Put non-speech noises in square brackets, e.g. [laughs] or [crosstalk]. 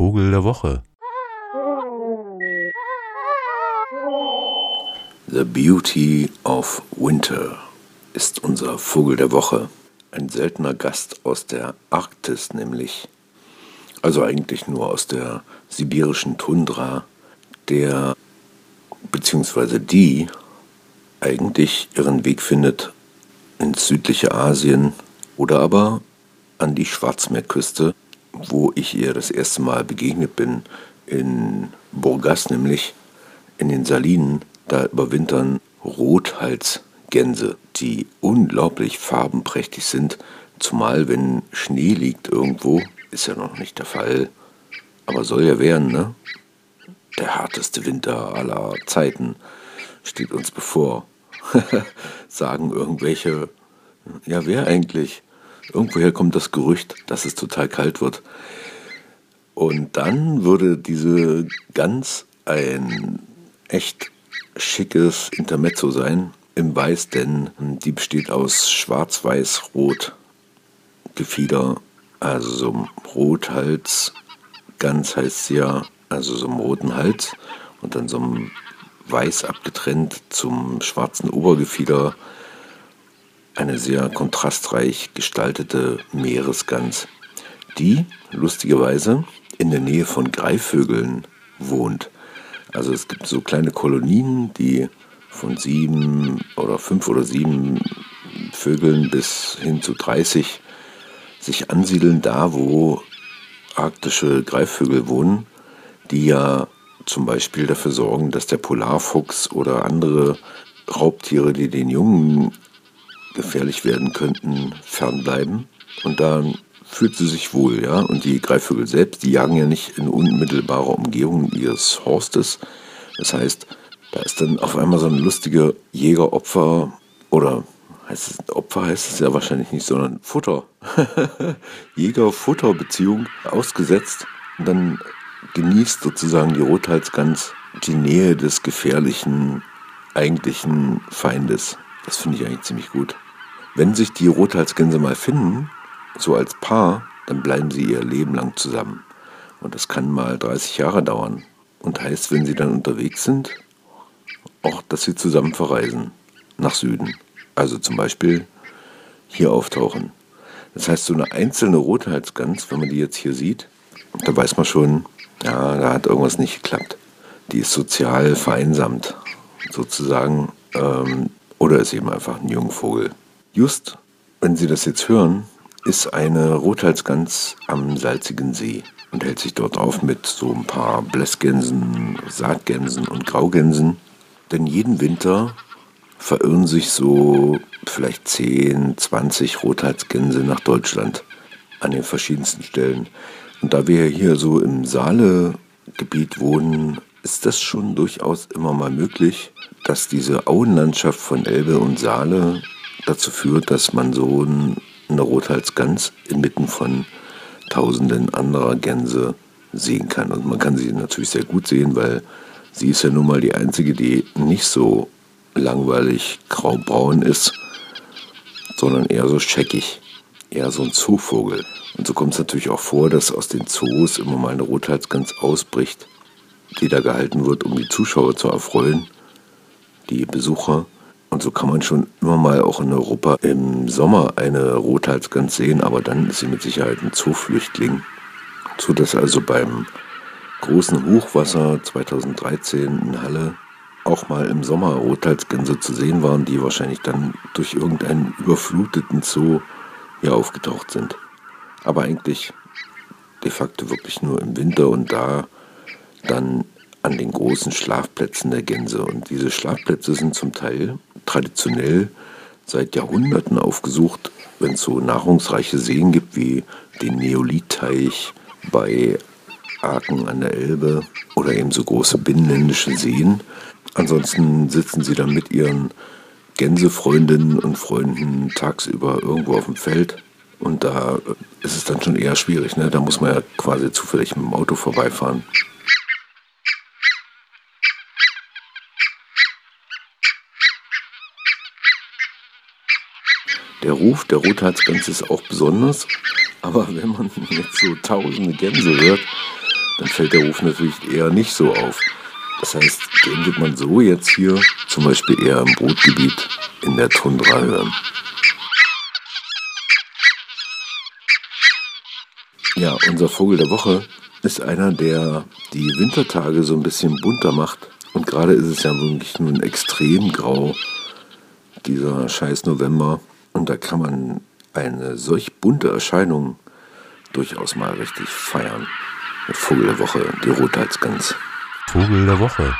Vogel der Woche. The Beauty of Winter ist unser Vogel der Woche. Ein seltener Gast aus der Arktis nämlich. Also eigentlich nur aus der sibirischen Tundra, der bzw. die eigentlich ihren Weg findet ins südliche Asien oder aber an die Schwarzmeerküste, wo ich ihr das erste Mal begegnet bin, in Burgas nämlich, in den Salinen, da überwintern Rothalsgänse, die unglaublich farbenprächtig sind, zumal wenn Schnee liegt irgendwo, ist ja noch nicht der Fall, aber soll ja werden, ne? Der harteste Winter aller Zeiten steht uns bevor. [laughs] Sagen irgendwelche, ja, wer eigentlich? Irgendwoher kommt das Gerücht, dass es total kalt wird. Und dann würde diese Gans ein echt schickes Intermezzo sein im Weiß, denn die besteht aus schwarz-weiß-rot Gefieder, also so einem Rothals. Ganz heißt sie ja, also so einem roten Hals und dann so einem weiß abgetrennt zum schwarzen Obergefieder eine sehr kontrastreich gestaltete Meeresgans, die lustigerweise in der Nähe von Greifvögeln wohnt. Also es gibt so kleine Kolonien, die von sieben oder fünf oder sieben Vögeln bis hin zu 30 sich ansiedeln, da wo arktische Greifvögel wohnen, die ja zum Beispiel dafür sorgen, dass der Polarfuchs oder andere Raubtiere, die den Jungen gefährlich werden könnten, fernbleiben. Und dann fühlt sie sich wohl, ja. Und die Greifvögel selbst, die jagen ja nicht in unmittelbarer Umgebung ihres Horstes. Das heißt, da ist dann auf einmal so eine lustige Jägeropfer oder heißt es Opfer heißt es ja wahrscheinlich nicht, sondern Futter. [laughs] Jäger-Futter-Beziehung ausgesetzt. Und dann genießt sozusagen die Rothalsgans die Nähe des gefährlichen eigentlichen Feindes. Das finde ich eigentlich ziemlich gut. Wenn sich die Rothalsgänse mal finden, so als Paar, dann bleiben sie ihr Leben lang zusammen. Und das kann mal 30 Jahre dauern. Und heißt, wenn sie dann unterwegs sind, auch, dass sie zusammen verreisen nach Süden. Also zum Beispiel hier auftauchen. Das heißt, so eine einzelne Rothalsgans, wenn man die jetzt hier sieht, da weiß man schon, ja, da hat irgendwas nicht geklappt. Die ist sozial vereinsamt, sozusagen. Ähm, oder ist eben einfach ein Jungvogel. Just, wenn Sie das jetzt hören, ist eine Rothalsgans am salzigen See und hält sich dort auf mit so ein paar Blässgänsen, Saatgänsen und Graugänsen. Denn jeden Winter verirren sich so vielleicht 10, 20 Rothalsgänse nach Deutschland an den verschiedensten Stellen. Und da wir hier so im Saale-Gebiet wohnen, ist das schon durchaus immer mal möglich, dass diese Auenlandschaft von Elbe und Saale dazu führt, dass man so eine Rothalsgans inmitten von tausenden anderer Gänse sehen kann. Und man kann sie natürlich sehr gut sehen, weil sie ist ja nun mal die einzige, die nicht so langweilig graubraun ist, sondern eher so scheckig, eher so ein Zoovogel. Und so kommt es natürlich auch vor, dass aus den Zoos immer mal eine Rothalsgans ausbricht, die da gehalten wird, um die Zuschauer zu erfreuen, die Besucher. Und so kann man schon immer mal auch in Europa im Sommer eine Rothalsgans sehen, aber dann ist sie mit Sicherheit ein Zooflüchtling. So dass also beim großen Hochwasser 2013 in Halle auch mal im Sommer Rothalsgänse zu sehen waren, die wahrscheinlich dann durch irgendeinen überfluteten Zoo hier aufgetaucht sind. Aber eigentlich de facto wirklich nur im Winter und da dann an den großen Schlafplätzen der Gänse. Und diese Schlafplätze sind zum Teil traditionell seit Jahrhunderten aufgesucht, wenn es so nahrungsreiche Seen gibt wie den Neolitteich bei Aachen an der Elbe oder eben so große binnenländische Seen. Ansonsten sitzen sie dann mit ihren Gänsefreundinnen und Freunden tagsüber irgendwo auf dem Feld. Und da ist es dann schon eher schwierig. Ne? Da muss man ja quasi zufällig mit dem Auto vorbeifahren. Der Ruf der Rothalsgänse ist auch besonders, aber wenn man jetzt so tausende Gänse hört, dann fällt der Ruf natürlich eher nicht so auf. Das heißt, den wird man so jetzt hier zum Beispiel eher im Brutgebiet in der Tundra hören. Ja, unser Vogel der Woche ist einer, der die Wintertage so ein bisschen bunter macht. Und gerade ist es ja wirklich nun extrem grau, dieser scheiß November. Und da kann man eine solch bunte Erscheinung durchaus mal richtig feiern. Mit Vogel der Woche, die Rothalsgans. Vogel der Woche.